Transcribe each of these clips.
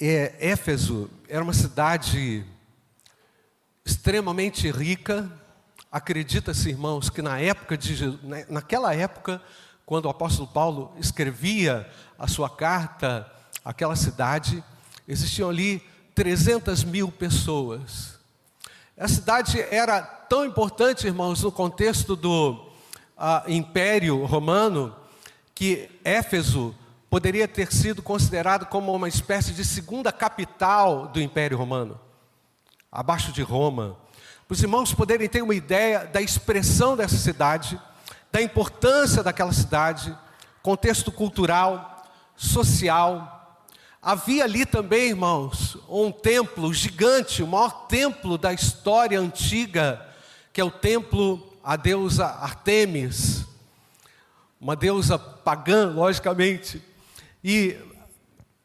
é, Éfeso era uma cidade extremamente rica. Acredita-se, irmãos, que na época de né, naquela época, quando o apóstolo Paulo escrevia a sua carta àquela cidade, existiam ali 300 mil pessoas. A cidade era tão importante, irmãos, no contexto do uh, Império Romano, que Éfeso poderia ter sido considerado como uma espécie de segunda capital do Império Romano, abaixo de Roma. Para os irmãos poderem ter uma ideia da expressão dessa cidade, da importância daquela cidade, contexto cultural, social. Havia ali também, irmãos, um templo gigante, o maior templo da história antiga, que é o templo à deusa Artemis, uma deusa pagã, logicamente. E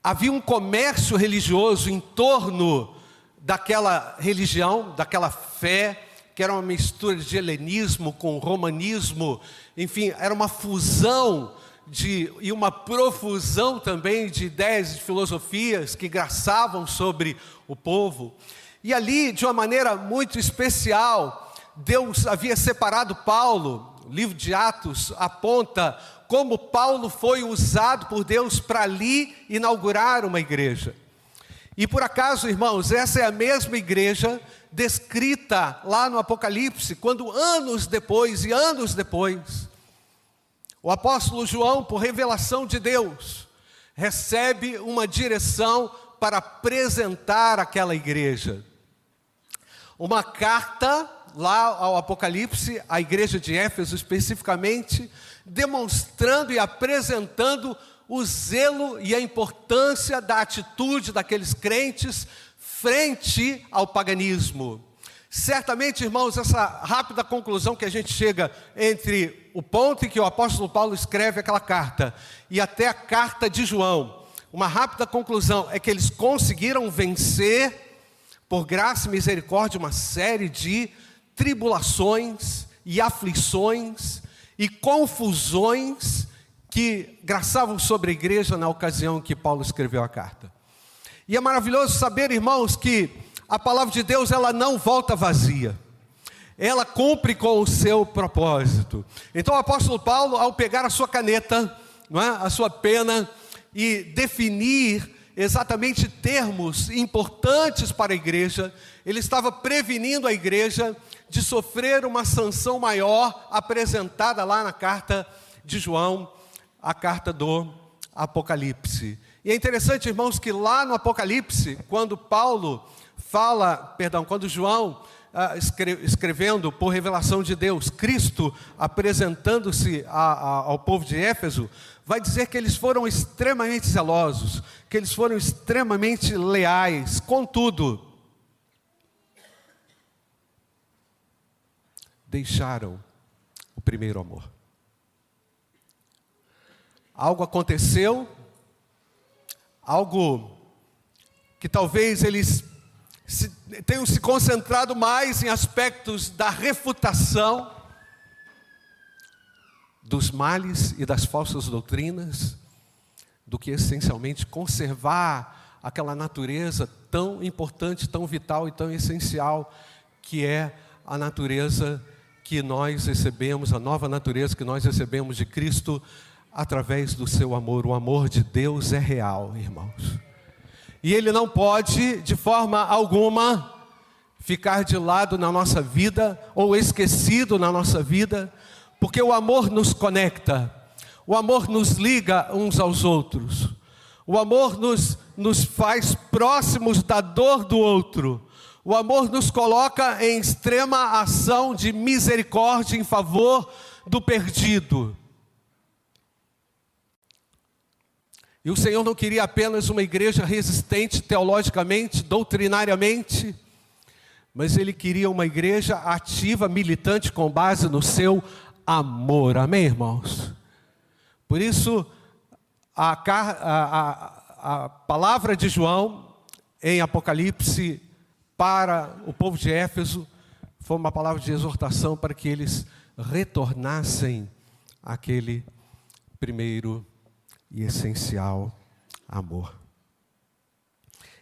havia um comércio religioso em torno daquela religião, daquela fé, que era uma mistura de helenismo com romanismo, enfim, era uma fusão de, e uma profusão também de ideias e de filosofias que graçavam sobre o povo. E ali, de uma maneira muito especial, Deus havia separado Paulo, o livro de Atos aponta como Paulo foi usado por Deus para ali inaugurar uma igreja. E por acaso, irmãos, essa é a mesma igreja descrita lá no Apocalipse, quando anos depois e anos depois, o apóstolo João, por revelação de Deus, recebe uma direção para apresentar aquela igreja. Uma carta lá ao Apocalipse, à igreja de Éfeso especificamente, demonstrando e apresentando o zelo e a importância da atitude daqueles crentes frente ao paganismo. Certamente, irmãos, essa rápida conclusão que a gente chega entre o ponto em que o apóstolo Paulo escreve aquela carta e até a carta de João, uma rápida conclusão é que eles conseguiram vencer, por graça e misericórdia, uma série de tribulações e aflições e confusões que graçavam sobre a igreja na ocasião que Paulo escreveu a carta. E é maravilhoso saber, irmãos, que a palavra de Deus ela não volta vazia. Ela cumpre com o seu propósito. Então o apóstolo Paulo, ao pegar a sua caneta, é? a sua pena, e definir exatamente termos importantes para a igreja, ele estava prevenindo a igreja de sofrer uma sanção maior apresentada lá na carta de João, a carta do Apocalipse. E é interessante, irmãos, que lá no Apocalipse, quando Paulo fala, perdão, quando João ah, escrevendo por revelação de Deus, Cristo apresentando-se ao povo de Éfeso, vai dizer que eles foram extremamente zelosos, que eles foram extremamente leais, contudo, deixaram o primeiro amor. Algo aconteceu, algo que talvez eles se, tenham se concentrado mais em aspectos da refutação dos males e das falsas doutrinas, do que essencialmente conservar aquela natureza tão importante, tão vital e tão essencial que é a natureza que nós recebemos, a nova natureza que nós recebemos de Cristo através do seu amor. O amor de Deus é real, irmãos. E ele não pode, de forma alguma, ficar de lado na nossa vida ou esquecido na nossa vida, porque o amor nos conecta, o amor nos liga uns aos outros, o amor nos, nos faz próximos da dor do outro, o amor nos coloca em extrema ação de misericórdia em favor do perdido. E o Senhor não queria apenas uma igreja resistente teologicamente, doutrinariamente, mas Ele queria uma igreja ativa, militante, com base no seu amor. Amém, irmãos? Por isso, a, a, a, a palavra de João em Apocalipse para o povo de Éfeso foi uma palavra de exortação para que eles retornassem àquele primeiro e essencial amor.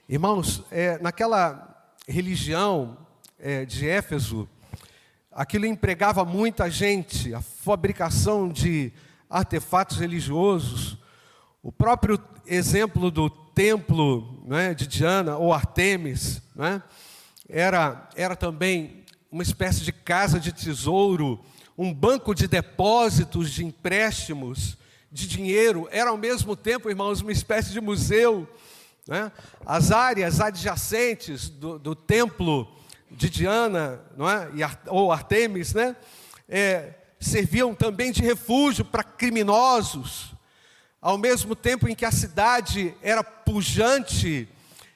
Irmãos, é, naquela religião é, de Éfeso, aquilo empregava muita gente, a fabricação de artefatos religiosos. O próprio exemplo do templo né, de Diana ou Artemis né, era, era também uma espécie de casa de tesouro, um banco de depósitos de empréstimos de dinheiro, era ao mesmo tempo, irmãos, uma espécie de museu. Né? As áreas adjacentes do, do templo de Diana não é? ou Artemis né? É, serviam também de refúgio para criminosos, ao mesmo tempo em que a cidade era pujante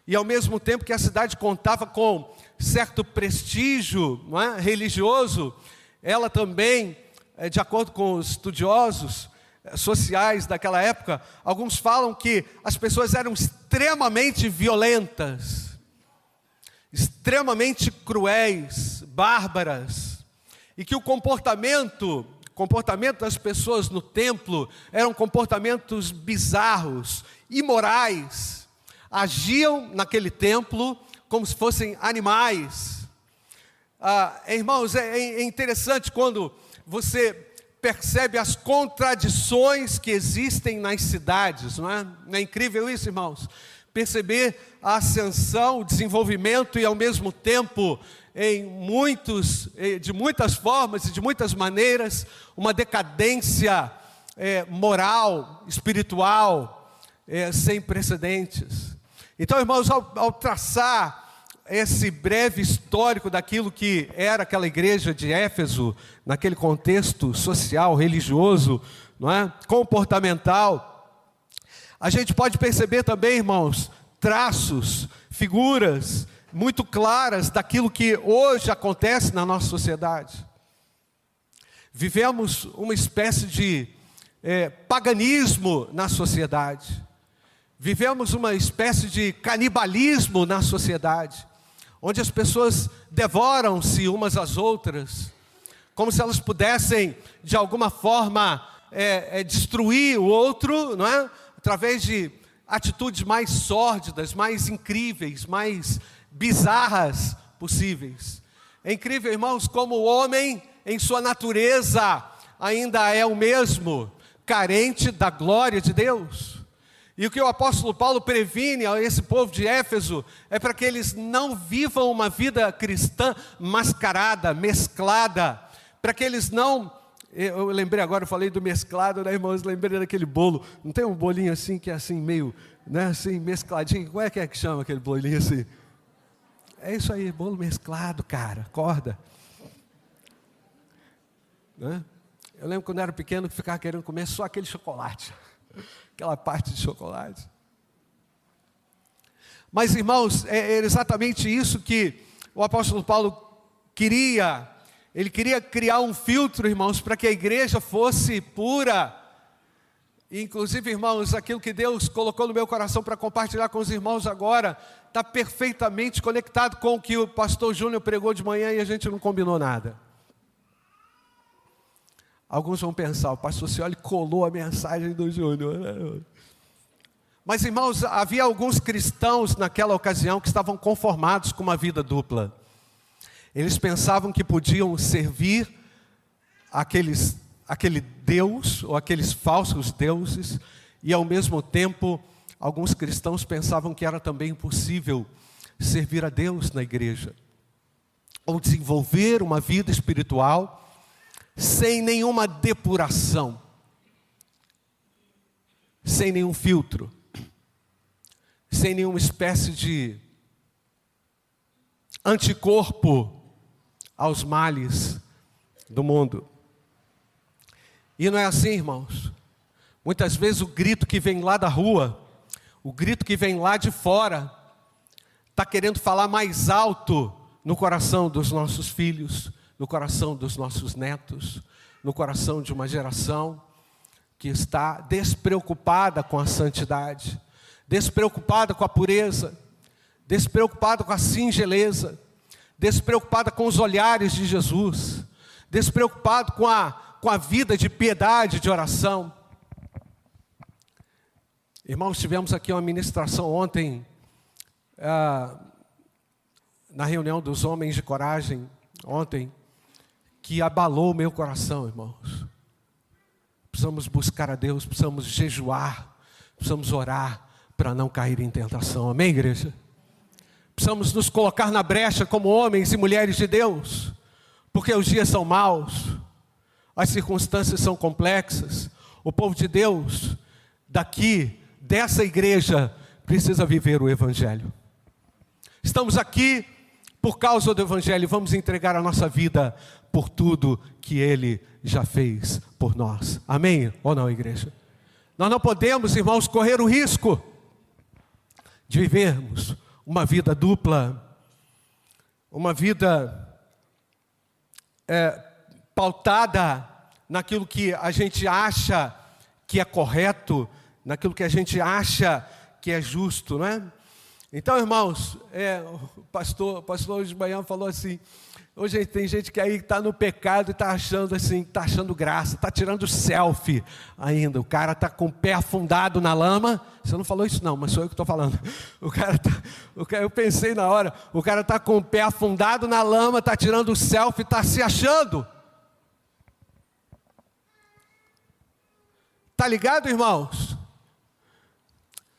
e ao mesmo tempo que a cidade contava com certo prestígio é? religioso, ela também, é, de acordo com os estudiosos é, sociais daquela época, alguns falam que as pessoas eram extremamente violentas, extremamente cruéis, bárbaras, e que o comportamento, comportamento das pessoas no templo eram comportamentos bizarros, imorais, agiam naquele templo como se fossem animais. Ah, irmãos, é, é interessante quando você percebe as contradições que existem nas cidades, não é? Não é incrível isso, irmãos? Perceber a ascensão, o desenvolvimento e ao mesmo tempo em muitos, eh, de muitas formas e de muitas maneiras, uma decadência é, moral, espiritual, é, sem precedentes. Então, irmãos, ao, ao traçar esse breve histórico daquilo que era aquela igreja de Éfeso, naquele contexto social, religioso, não é? comportamental, a gente pode perceber também, irmãos, traços, figuras muito claras daquilo que hoje acontece na nossa sociedade. Vivemos uma espécie de é, paganismo na sociedade. Vivemos uma espécie de canibalismo na sociedade, onde as pessoas devoram-se umas às outras, como se elas pudessem, de alguma forma, é, é, destruir o outro, não é? Através de atitudes mais sórdidas, mais incríveis, mais bizarras possíveis. É incrível, irmãos, como o homem, em sua natureza, ainda é o mesmo, carente da glória de Deus. E o que o apóstolo Paulo previne a esse povo de Éfeso é para que eles não vivam uma vida cristã mascarada, mesclada, para que eles não. Eu lembrei agora, eu falei do mesclado, né, irmãos? Lembrei daquele bolo. Não tem um bolinho assim que é assim, meio, né, assim, mescladinho? Como é que é que chama aquele bolinho assim? É isso aí, bolo mesclado, cara, corda. Né? Eu lembro quando eu era pequeno que ficava querendo comer só aquele chocolate aquela parte de chocolate. Mas, irmãos, é, é exatamente isso que o apóstolo Paulo queria. Ele queria criar um filtro, irmãos, para que a igreja fosse pura. Inclusive, irmãos, aquilo que Deus colocou no meu coração para compartilhar com os irmãos agora, está perfeitamente conectado com o que o pastor Júnior pregou de manhã e a gente não combinou nada. Alguns vão pensar, o pastor Cioli colou a mensagem do Júnior. Né? Mas, irmãos, havia alguns cristãos naquela ocasião que estavam conformados com uma vida dupla. Eles pensavam que podiam servir aqueles, aquele Deus ou aqueles falsos deuses, e ao mesmo tempo, alguns cristãos pensavam que era também possível servir a Deus na igreja, ou desenvolver uma vida espiritual sem nenhuma depuração, sem nenhum filtro, sem nenhuma espécie de anticorpo aos males do mundo. E não é assim, irmãos. Muitas vezes o grito que vem lá da rua, o grito que vem lá de fora, está querendo falar mais alto no coração dos nossos filhos, no coração dos nossos netos, no coração de uma geração que está despreocupada com a santidade, despreocupada com a pureza, despreocupada com a singeleza, despreocupada com os olhares de Jesus, despreocupado com a, com a vida de piedade, de oração. Irmãos, tivemos aqui uma ministração ontem ah, na reunião dos homens de coragem ontem que abalou o meu coração, irmãos. Precisamos buscar a Deus, precisamos jejuar, precisamos orar para não cair em tentação. Amém, igreja? Precisamos nos colocar na brecha como homens e mulheres de Deus, porque os dias são maus, as circunstâncias são complexas. O povo de Deus, daqui, dessa igreja, precisa viver o Evangelho. Estamos aqui por causa do Evangelho, vamos entregar a nossa vida por tudo que Ele já fez por nós. Amém ou não, igreja? Nós não podemos, irmãos, correr o risco de vivermos uma vida dupla, uma vida é, pautada naquilo que a gente acha que é correto, naquilo que a gente acha que é justo, não é? Então, irmãos, é, o pastor, o pastor hoje de manhã falou assim: hoje tem gente que aí está no pecado e está achando assim, está achando graça, está tirando selfie ainda. O cara está com o pé afundado na lama. Você não falou isso, não, mas sou eu que estou falando. O cara tá, o cara, eu pensei na hora, o cara está com o pé afundado na lama, está tirando selfie, está se achando. Tá ligado, irmãos?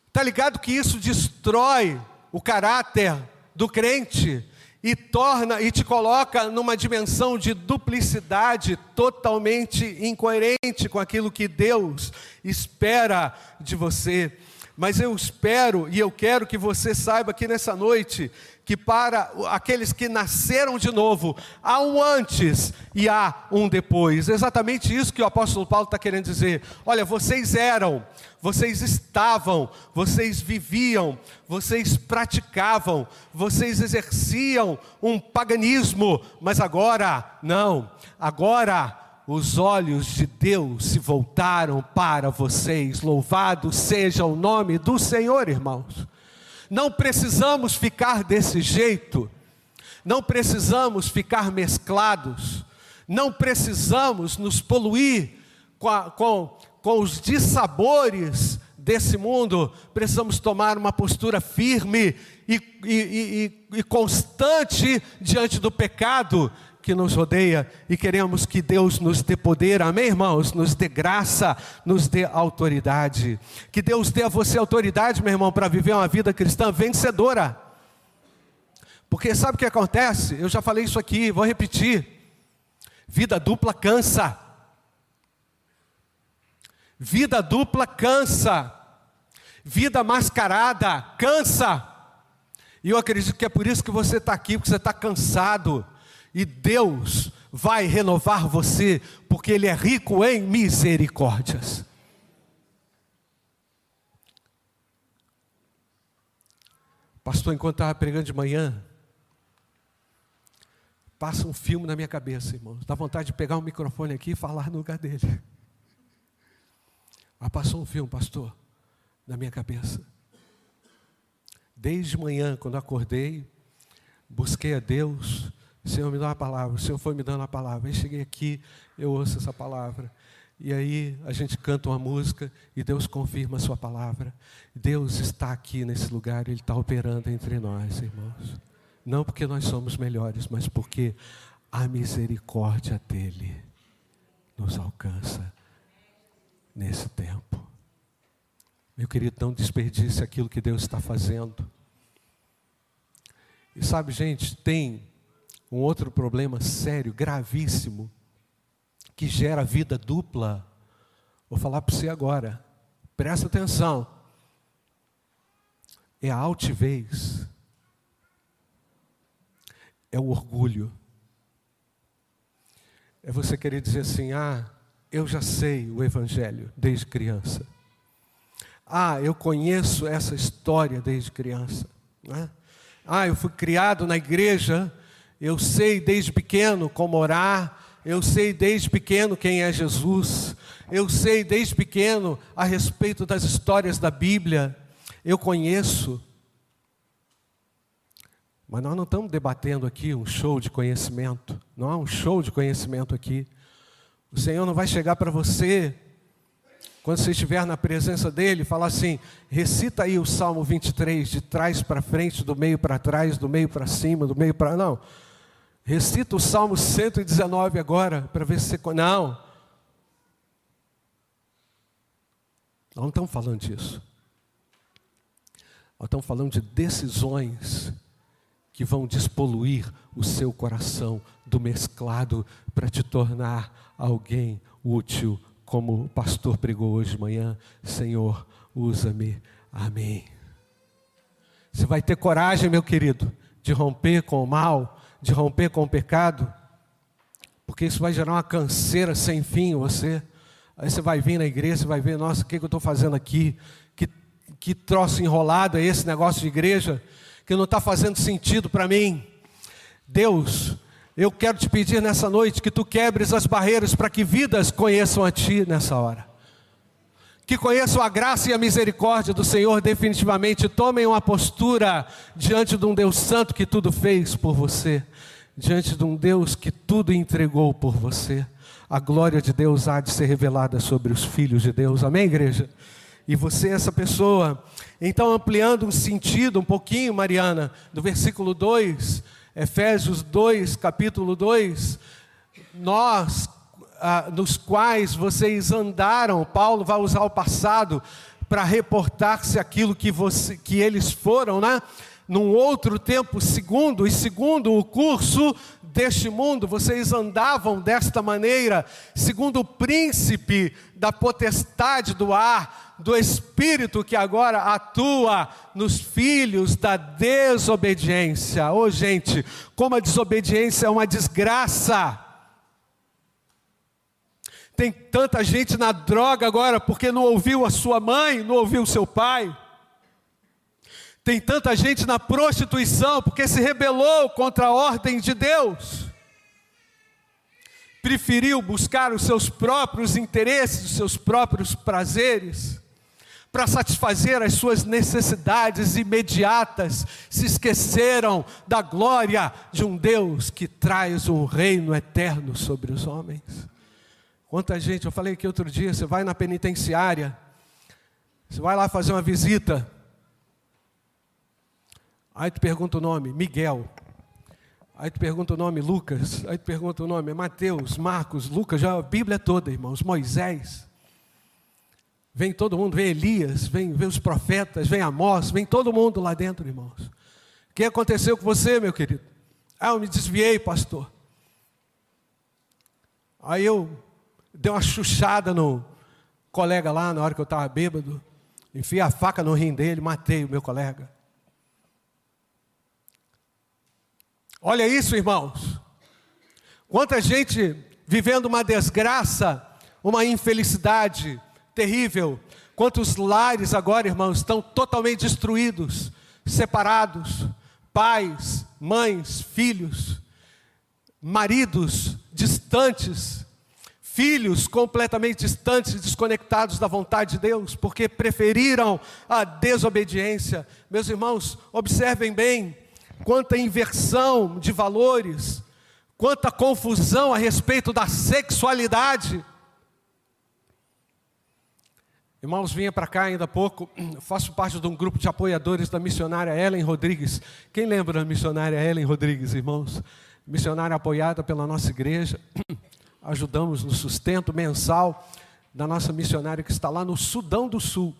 Está ligado que isso destrói o caráter do crente e torna e te coloca numa dimensão de duplicidade totalmente incoerente com aquilo que Deus espera de você. Mas eu espero e eu quero que você saiba aqui nessa noite que para aqueles que nasceram de novo, há um antes e há um depois. Exatamente isso que o apóstolo Paulo está querendo dizer. Olha, vocês eram, vocês estavam, vocês viviam, vocês praticavam, vocês exerciam um paganismo, mas agora, não, agora os olhos de Deus se voltaram para vocês. Louvado seja o nome do Senhor, irmãos. Não precisamos ficar desse jeito, não precisamos ficar mesclados, não precisamos nos poluir com, a, com, com os dissabores desse mundo, precisamos tomar uma postura firme e, e, e, e constante diante do pecado que nos rodeia e queremos que Deus nos dê poder, amém, irmãos? Nos dê graça, nos dê autoridade. Que Deus dê a você autoridade, meu irmão, para viver uma vida cristã vencedora. Porque sabe o que acontece? Eu já falei isso aqui, vou repetir. Vida dupla cansa. Vida dupla cansa. Vida mascarada cansa. E eu acredito que é por isso que você está aqui, porque você está cansado e Deus vai renovar você, porque Ele é rico em misericórdias. Pastor, enquanto estava pregando de manhã, passa um filme na minha cabeça, irmãos. Dá vontade de pegar o um microfone aqui e falar no lugar dele. Mas passou um filme, pastor, na minha cabeça. Desde manhã, quando acordei, busquei a Deus, Senhor, me dá uma palavra. O Senhor foi me dando a palavra. Aí cheguei aqui, eu ouço essa palavra. E aí a gente canta uma música e Deus confirma a sua palavra. Deus está aqui nesse lugar, Ele está operando entre nós, irmãos. Não porque nós somos melhores, mas porque a misericórdia dEle nos alcança nesse tempo. Meu querido, não desperdice aquilo que Deus está fazendo. E sabe, gente, tem um outro problema sério, gravíssimo, que gera vida dupla. Vou falar para você agora, presta atenção. É a altivez, é o orgulho. É você querer dizer assim: ah, eu já sei o Evangelho desde criança. Ah, eu conheço essa história desde criança. Né? Ah, eu fui criado na igreja eu sei desde pequeno como orar, eu sei desde pequeno quem é Jesus, eu sei desde pequeno a respeito das histórias da Bíblia, eu conheço. Mas nós não estamos debatendo aqui um show de conhecimento, não há um show de conhecimento aqui. O Senhor não vai chegar para você quando você estiver na presença dele, fala assim: recita aí o Salmo 23, de trás para frente, do meio para trás, do meio para cima, do meio para. Não. Recita o Salmo 119 agora, para ver se você. Não. Nós não estamos falando disso. Nós estamos falando de decisões que vão despoluir o seu coração do mesclado para te tornar alguém útil, como o pastor pregou hoje de manhã. Senhor, usa-me. Amém. Você vai ter coragem, meu querido, de romper com o mal, de romper com o pecado, porque isso vai gerar uma canseira sem fim em você. Aí você vai vir na igreja, você vai ver, nossa, o que, que eu estou fazendo aqui? Que, que troço enrolado é esse negócio de igreja? Que não está fazendo sentido para mim. Deus, eu quero te pedir nessa noite que tu quebres as barreiras para que vidas conheçam a Ti nessa hora. Que conheçam a graça e a misericórdia do Senhor definitivamente, tomem uma postura diante de um Deus Santo que tudo fez por você, diante de um Deus que tudo entregou por você. A glória de Deus há de ser revelada sobre os filhos de Deus, amém, igreja? E você é essa pessoa. Então, ampliando um sentido um pouquinho, Mariana, do versículo 2 Efésios 2, capítulo 2, nós, ah, nos quais vocês andaram, Paulo vai usar o passado para reportar-se aquilo que, você, que eles foram, né? Num outro tempo, segundo, e segundo o curso deste mundo, vocês andavam desta maneira, segundo o príncipe da potestade do ar, do Espírito que agora atua nos filhos da desobediência. Ô oh, gente, como a desobediência é uma desgraça. Tem tanta gente na droga agora porque não ouviu a sua mãe, não ouviu o seu pai. Tem tanta gente na prostituição porque se rebelou contra a ordem de Deus. Preferiu buscar os seus próprios interesses, os seus próprios prazeres para satisfazer as suas necessidades imediatas, se esqueceram da glória de um Deus que traz um reino eterno sobre os homens. Quanta gente, eu falei aqui outro dia, você vai na penitenciária, você vai lá fazer uma visita, aí tu pergunta o nome, Miguel. Aí tu pergunta o nome Lucas, aí tu pergunta o nome Mateus, Marcos, Lucas, já a Bíblia toda, irmãos, Moisés. Vem todo mundo, vem Elias, vem, vem os profetas, vem Amós, vem todo mundo lá dentro, irmãos. O que aconteceu com você, meu querido? Ah, eu me desviei, pastor. Aí eu dei uma chuchada no colega lá na hora que eu estava bêbado, enfiei a faca no rim dele, matei o meu colega. Olha isso, irmãos. Quanta gente vivendo uma desgraça, uma infelicidade, terrível. Quantos lares agora, irmãos, estão totalmente destruídos, separados, pais, mães, filhos, maridos distantes, filhos completamente distantes, desconectados da vontade de Deus, porque preferiram a desobediência. Meus irmãos, observem bem quanta inversão de valores, quanta confusão a respeito da sexualidade. Irmãos, vinha para cá ainda há pouco, faço parte de um grupo de apoiadores da missionária Ellen Rodrigues. Quem lembra da missionária Ellen Rodrigues, irmãos? Missionária apoiada pela nossa igreja. Ajudamos no sustento mensal da nossa missionária que está lá no Sudão do Sul,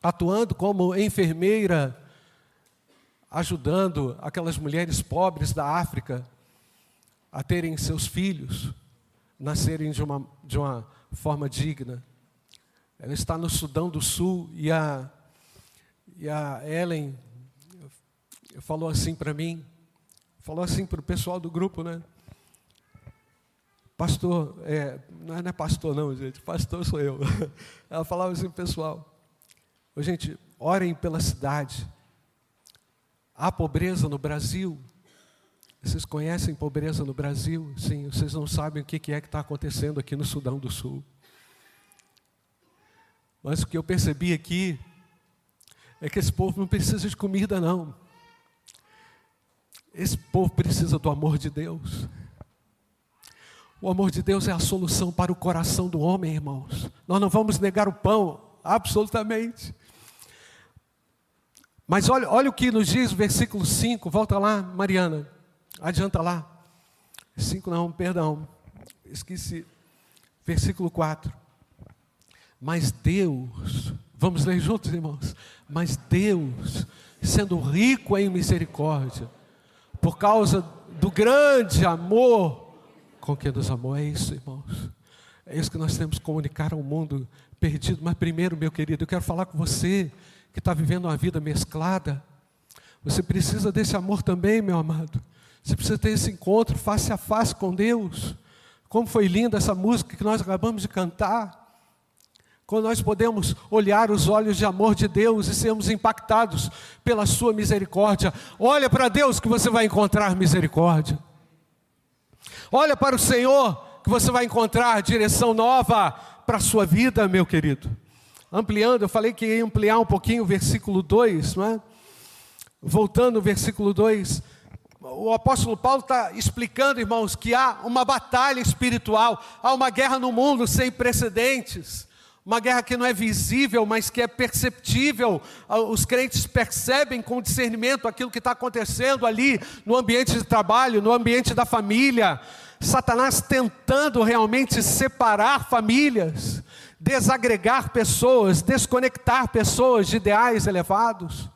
atuando como enfermeira, ajudando aquelas mulheres pobres da África a terem seus filhos, nascerem de uma, de uma forma digna. Ela está no Sudão do Sul e a, e a Ellen falou assim para mim, falou assim para o pessoal do grupo, né? Pastor, é, não é pastor não, gente, pastor sou eu. Ela falava assim pessoal, gente, orem pela cidade. Há pobreza no Brasil. Vocês conhecem pobreza no Brasil? Sim, vocês não sabem o que é que está acontecendo aqui no Sudão do Sul. Mas o que eu percebi aqui é que esse povo não precisa de comida, não. Esse povo precisa do amor de Deus. O amor de Deus é a solução para o coração do homem, irmãos. Nós não vamos negar o pão, absolutamente. Mas olha, olha o que nos diz o versículo 5, volta lá, Mariana, adianta lá. 5 não, perdão, esqueci. Versículo 4. Mas Deus, vamos ler juntos, irmãos. Mas Deus, sendo rico em misericórdia, por causa do grande amor com que nos amou, é isso, irmãos. É isso que nós temos que comunicar ao mundo perdido. Mas primeiro, meu querido, eu quero falar com você que está vivendo uma vida mesclada. Você precisa desse amor também, meu amado. Você precisa ter esse encontro face a face com Deus. Como foi linda essa música que nós acabamos de cantar. Quando nós podemos olhar os olhos de amor de Deus e sermos impactados pela Sua misericórdia. Olha para Deus que você vai encontrar misericórdia. Olha para o Senhor que você vai encontrar direção nova para a sua vida, meu querido. Ampliando, eu falei que ia ampliar um pouquinho o versículo 2, não é? Voltando ao versículo 2, o apóstolo Paulo está explicando, irmãos, que há uma batalha espiritual, há uma guerra no mundo sem precedentes, uma guerra que não é visível, mas que é perceptível. Ah, os crentes percebem com discernimento aquilo que está acontecendo ali no ambiente de trabalho, no ambiente da família. Satanás tentando realmente separar famílias, desagregar pessoas, desconectar pessoas de ideais elevados.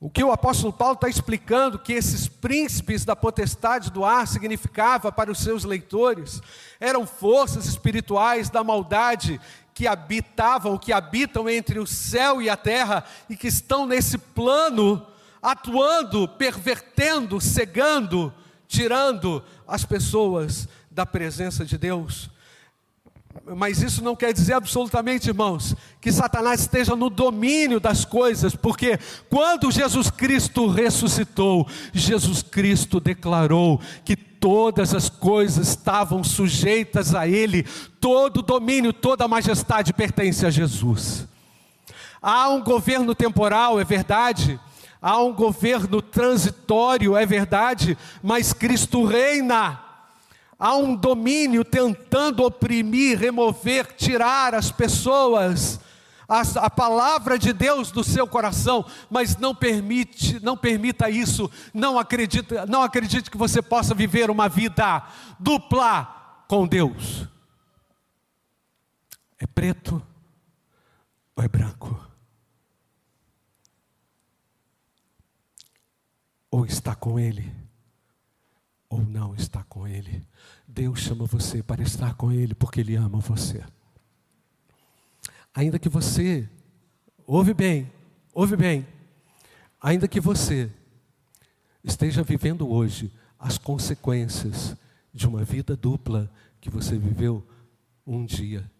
O que o apóstolo Paulo está explicando que esses príncipes da potestade do ar significava para os seus leitores eram forças espirituais da maldade que habitavam, que habitam entre o céu e a terra e que estão nesse plano atuando, pervertendo, cegando, tirando as pessoas da presença de Deus. Mas isso não quer dizer absolutamente, irmãos, que Satanás esteja no domínio das coisas, porque quando Jesus Cristo ressuscitou, Jesus Cristo declarou que todas as coisas estavam sujeitas a Ele, todo domínio, toda majestade pertence a Jesus. Há um governo temporal, é verdade, há um governo transitório, é verdade, mas Cristo reina. Há um domínio tentando oprimir, remover, tirar as pessoas a, a, palavra de Deus do seu coração, mas não permite, não permita isso, não acredite, não acredite que você possa viver uma vida dupla com Deus. É preto ou é branco? Ou está com Ele, ou não está com Ele. Deus chama você para estar com Ele porque Ele ama você. Ainda que você, ouve bem, ouve bem, ainda que você esteja vivendo hoje as consequências de uma vida dupla que você viveu um dia,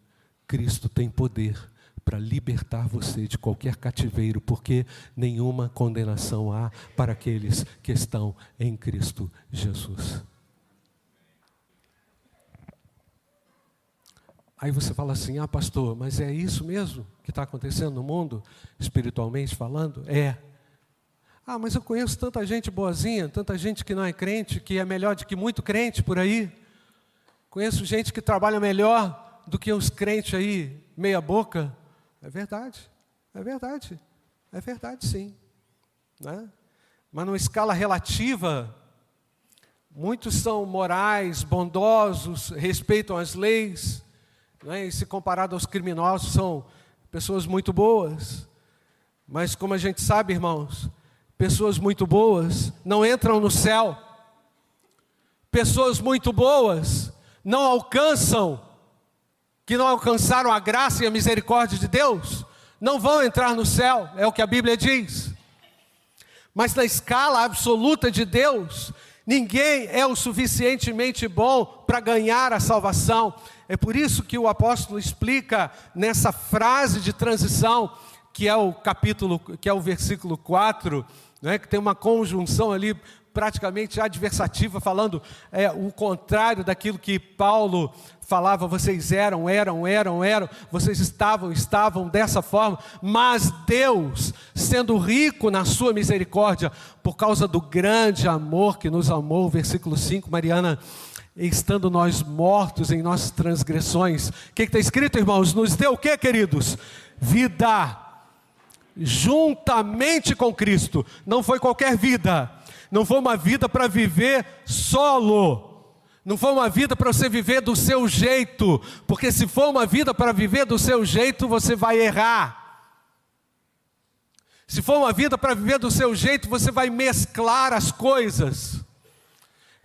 Cristo tem poder para libertar você de qualquer cativeiro, porque nenhuma condenação há para aqueles que estão em Cristo Jesus. Aí você fala assim: ah, pastor, mas é isso mesmo que está acontecendo no mundo, espiritualmente falando? É. Ah, mas eu conheço tanta gente boazinha, tanta gente que não é crente, que é melhor do que muito crente por aí. Conheço gente que trabalha melhor do que os crentes aí, meia-boca. É verdade, é verdade, é verdade sim. Né? Mas numa escala relativa, muitos são morais, bondosos, respeitam as leis né? e se comparado aos criminosos, são pessoas muito boas. Mas como a gente sabe, irmãos, pessoas muito boas não entram no céu. Pessoas muito boas não alcançam, que não alcançaram a graça e a misericórdia de Deus, não vão entrar no céu, é o que a Bíblia diz. Mas na escala absoluta de Deus, ninguém é o suficientemente bom para ganhar a salvação. É por isso que o apóstolo explica nessa frase de transição, que é o capítulo, que é o versículo 4, né, que tem uma conjunção ali praticamente adversativa, falando é, o contrário daquilo que Paulo falava, vocês eram, eram, eram, eram, vocês estavam, estavam dessa forma, mas Deus, sendo rico na sua misericórdia, por causa do grande amor que nos amou, versículo 5, Mariana estando nós mortos em nossas transgressões. O que está escrito, irmãos? Nos deu o que, queridos? Vida. Juntamente com Cristo. Não foi qualquer vida. Não foi uma vida para viver solo. Não foi uma vida para você viver do seu jeito, porque se for uma vida para viver do seu jeito, você vai errar. Se for uma vida para viver do seu jeito, você vai mesclar as coisas.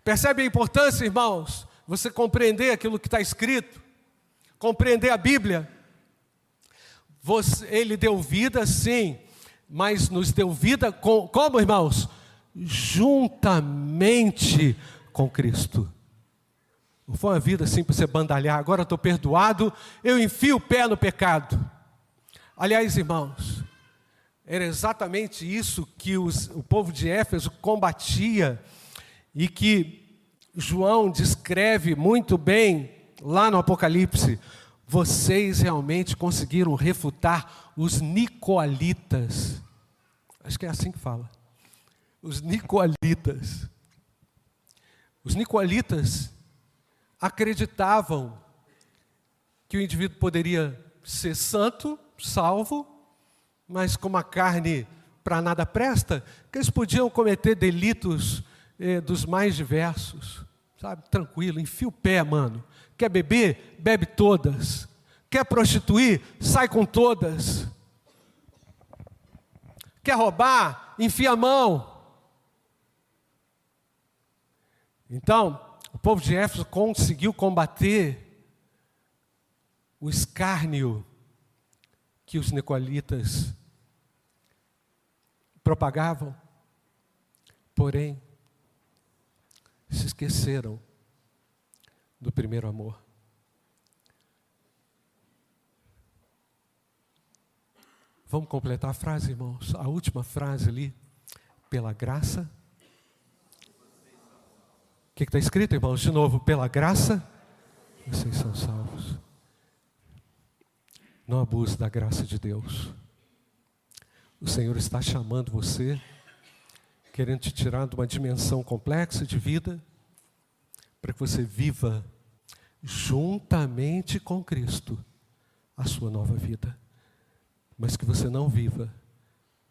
Percebe a importância, irmãos? Você compreender aquilo que está escrito, compreender a Bíblia. Você, ele deu vida, sim, mas nos deu vida com, como, irmãos? Juntamente com Cristo. Não foi uma vida assim para você bandalhar, agora estou perdoado, eu enfio o pé no pecado. Aliás, irmãos, era exatamente isso que os, o povo de Éfeso combatia e que João descreve muito bem lá no Apocalipse. Vocês realmente conseguiram refutar os nicolitas. Acho que é assim que fala. Os nicolitas. Os nicolitas acreditavam que o indivíduo poderia ser santo, salvo, mas como a carne para nada presta, que eles podiam cometer delitos eh, dos mais diversos, sabe? Tranquilo, enfia o pé, mano. Quer beber? Bebe todas. Quer prostituir? Sai com todas. Quer roubar? Enfia a mão. Então, o povo de Éfeso conseguiu combater o escárnio que os nicolitas propagavam, porém, esqueceram do primeiro amor. Vamos completar a frase, irmãos? A última frase ali. Pela graça o que está escrito, irmãos? De novo, pela graça, vocês são salvos. Não abuse da graça de Deus. O Senhor está chamando você, querendo te tirar de uma dimensão complexa de vida, para que você viva juntamente com Cristo a sua nova vida. Mas que você não viva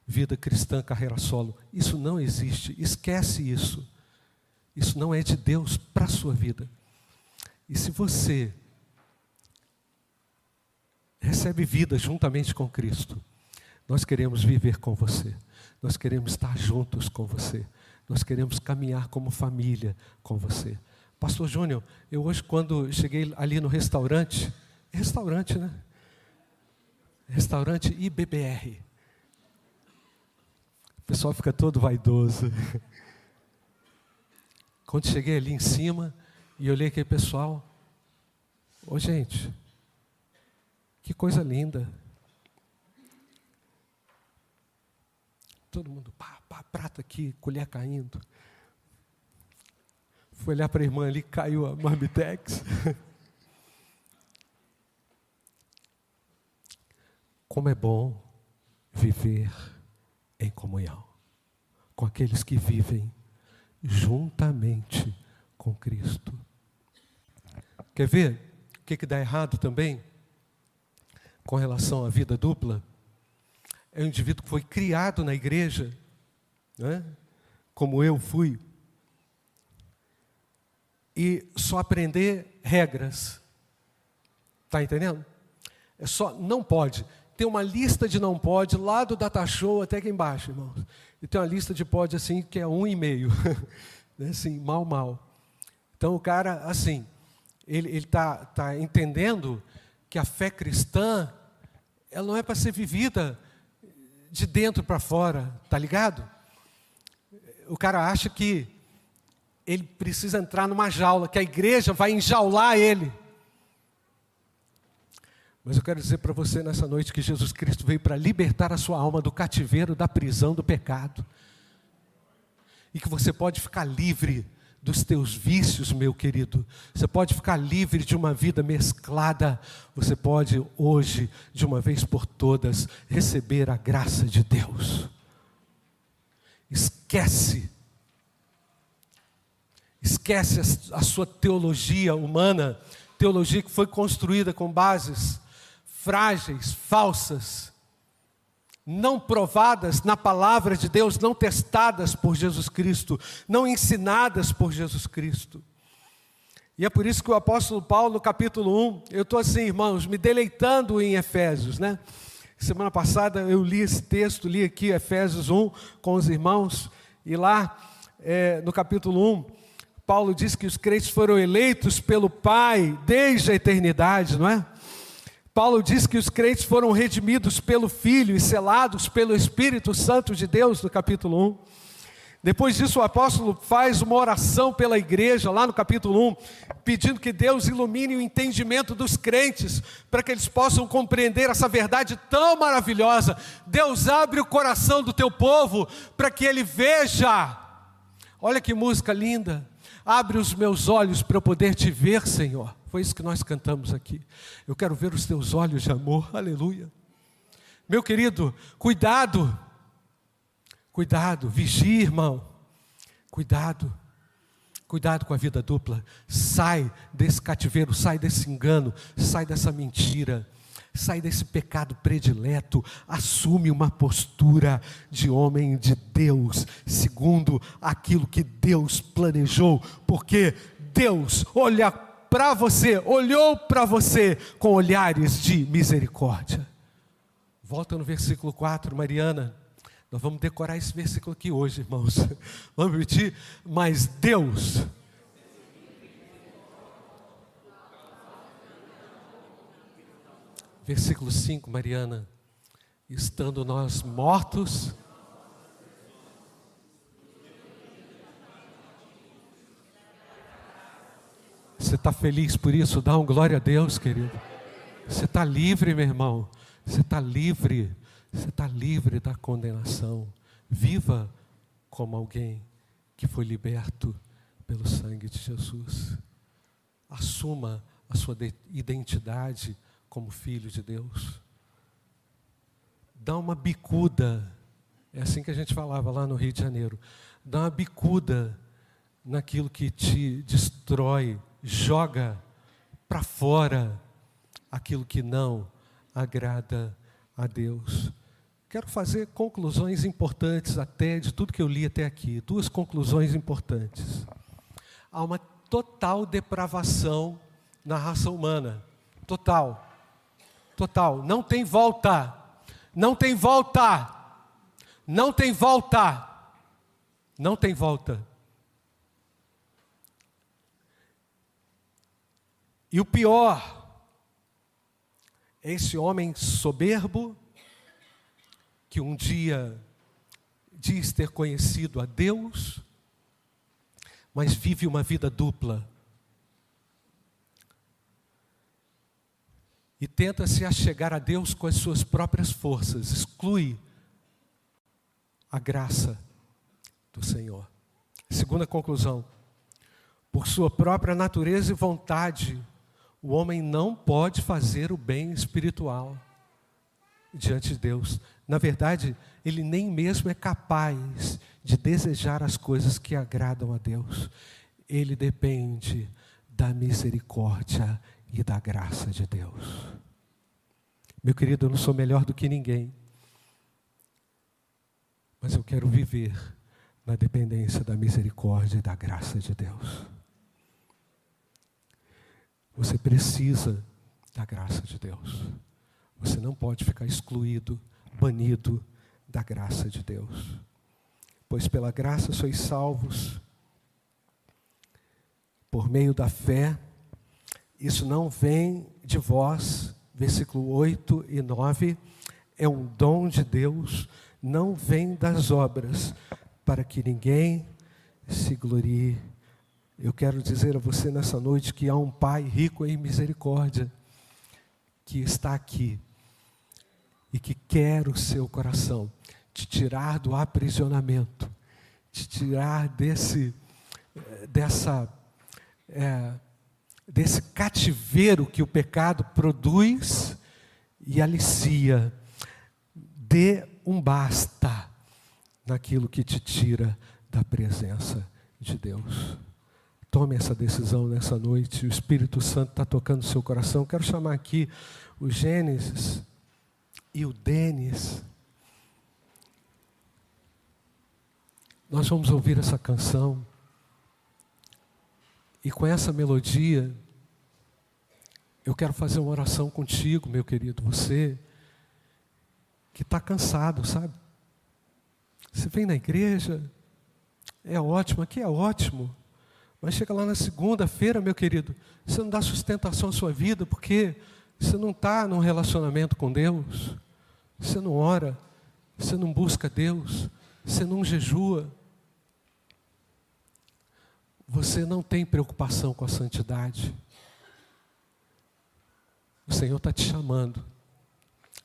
vida cristã, carreira solo. Isso não existe. Esquece isso. Isso não é de Deus para a sua vida. E se você recebe vida juntamente com Cristo, nós queremos viver com você, nós queremos estar juntos com você, nós queremos caminhar como família com você. Pastor Júnior, eu hoje, quando cheguei ali no restaurante, restaurante, né? Restaurante IBBR. O pessoal fica todo vaidoso. Quando cheguei ali em cima e olhei aquele pessoal, ô gente, que coisa linda. Todo mundo, pá, pá, prata aqui, colher caindo. Fui olhar para a irmã ali, caiu a Marmitex. Como é bom viver em comunhão com aqueles que vivem juntamente com Cristo. Quer ver o que, que dá errado também com relação à vida dupla? É um indivíduo que foi criado na igreja, né? como eu fui, e só aprender regras. Está entendendo? É só, não pode. Tem uma lista de não pode lá do data show até aqui embaixo, irmãos. E tem uma lista de pode assim que é um e meio, né? assim, mal, mal. Então o cara, assim, ele está tá entendendo que a fé cristã, ela não é para ser vivida de dentro para fora, tá ligado? O cara acha que ele precisa entrar numa jaula, que a igreja vai enjaular ele. Mas eu quero dizer para você nessa noite que Jesus Cristo veio para libertar a sua alma do cativeiro, da prisão do pecado. E que você pode ficar livre dos teus vícios, meu querido. Você pode ficar livre de uma vida mesclada. Você pode hoje, de uma vez por todas, receber a graça de Deus. Esquece. Esquece a sua teologia humana, teologia que foi construída com bases frágeis, falsas, não provadas na palavra de Deus, não testadas por Jesus Cristo, não ensinadas por Jesus Cristo. E é por isso que o apóstolo Paulo, no capítulo 1, eu estou assim, irmãos, me deleitando em Efésios, né? Semana passada eu li esse texto, li aqui Efésios 1 com os irmãos, e lá é, no capítulo 1, Paulo diz que os crentes foram eleitos pelo Pai desde a eternidade, não é? Paulo diz que os crentes foram redimidos pelo Filho e selados pelo Espírito Santo de Deus, no capítulo 1. Depois disso, o apóstolo faz uma oração pela igreja, lá no capítulo 1, pedindo que Deus ilumine o entendimento dos crentes, para que eles possam compreender essa verdade tão maravilhosa. Deus abre o coração do teu povo, para que ele veja. Olha que música linda. Abre os meus olhos para eu poder te ver, Senhor. Foi isso que nós cantamos aqui. Eu quero ver os teus olhos de amor. Aleluia. Meu querido, cuidado Cuidado, vigie, irmão. Cuidado. Cuidado com a vida dupla. Sai desse cativeiro, sai desse engano, sai dessa mentira, sai desse pecado predileto. Assume uma postura de homem de Deus, segundo aquilo que Deus planejou, porque Deus olha para você, olhou para você com olhares de misericórdia. Volta no versículo 4, Mariana. Nós vamos decorar esse versículo aqui hoje, irmãos. Vamos repetir? Mas Deus. Versículo 5, Mariana. Estando nós mortos. Você está feliz por isso? Dá um glória a Deus, querido. Você está livre, meu irmão. Você está livre. Você está livre da condenação. Viva como alguém que foi liberto pelo sangue de Jesus. Assuma a sua identidade como filho de Deus. Dá uma bicuda, é assim que a gente falava lá no Rio de Janeiro. Dá uma bicuda naquilo que te destrói, joga para fora aquilo que não agrada a Deus. Quero fazer conclusões importantes até de tudo que eu li até aqui. Duas conclusões importantes. Há uma total depravação na raça humana. Total. Total. Não tem volta. Não tem volta. Não tem volta. Não tem volta. E o pior esse homem soberbo que um dia diz ter conhecido a Deus, mas vive uma vida dupla. E tenta se achegar a Deus com as suas próprias forças, exclui a graça do Senhor. Segunda conclusão: por sua própria natureza e vontade, o homem não pode fazer o bem espiritual diante de Deus. Na verdade, ele nem mesmo é capaz de desejar as coisas que agradam a Deus. Ele depende da misericórdia e da graça de Deus. Meu querido, eu não sou melhor do que ninguém, mas eu quero viver na dependência da misericórdia e da graça de Deus. Você precisa da graça de Deus. Você não pode ficar excluído, banido da graça de Deus. Pois pela graça sois salvos por meio da fé. Isso não vem de vós, versículo 8 e 9, é um dom de Deus, não vem das obras, para que ninguém se glorie. Eu quero dizer a você nessa noite que há um Pai rico em misericórdia, que está aqui e que quer o seu coração, te tirar do aprisionamento, te tirar desse, eh, dessa, é, desse cativeiro que o pecado produz e alicia. Dê um basta naquilo que te tira da presença de Deus. Tome essa decisão nessa noite. O Espírito Santo está tocando o seu coração. Quero chamar aqui o Gênesis e o Denis. Nós vamos ouvir essa canção. E com essa melodia, eu quero fazer uma oração contigo, meu querido. Você que está cansado, sabe? Você vem na igreja, é ótimo, aqui é ótimo. Mas chega lá na segunda-feira, meu querido, você não dá sustentação à sua vida porque você não está num relacionamento com Deus, você não ora, você não busca Deus, você não jejua, você não tem preocupação com a santidade. O Senhor está te chamando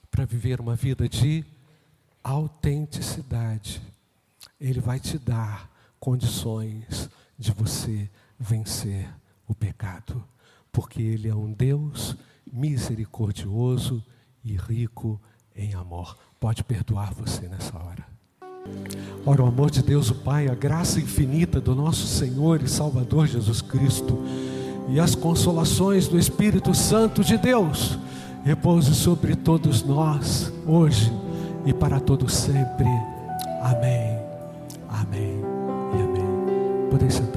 para viver uma vida de autenticidade. Ele vai te dar condições de você vencer o pecado, porque Ele é um Deus misericordioso e rico em amor. Pode perdoar você nessa hora. Ora, o amor de Deus, o Pai, a graça infinita do nosso Senhor e Salvador Jesus Cristo e as consolações do Espírito Santo de Deus repouse sobre todos nós, hoje e para todos sempre. Amém. Amém e amém. Podem sentar,